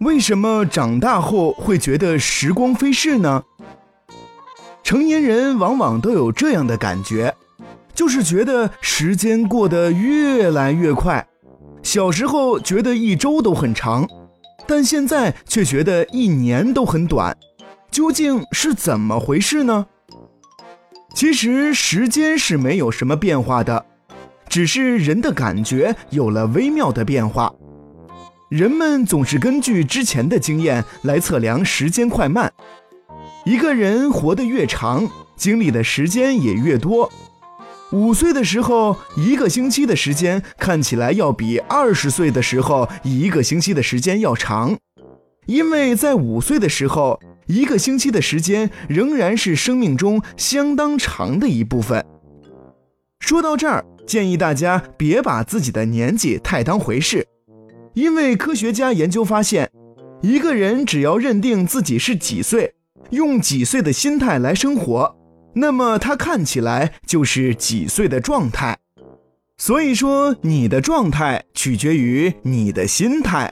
为什么长大后会觉得时光飞逝呢？成年人往往都有这样的感觉，就是觉得时间过得越来越快。小时候觉得一周都很长，但现在却觉得一年都很短，究竟是怎么回事呢？其实时间是没有什么变化的，只是人的感觉有了微妙的变化。人们总是根据之前的经验来测量时间快慢。一个人活得越长，经历的时间也越多。五岁的时候，一个星期的时间看起来要比二十岁的时候一个星期的时间要长，因为在五岁的时候，一个星期的时间仍然是生命中相当长的一部分。说到这儿，建议大家别把自己的年纪太当回事。因为科学家研究发现一个人只要认定自己是几岁用几岁的心态来生活那么他看起来就是几岁的状态。所以说你的状态取决于你的心态。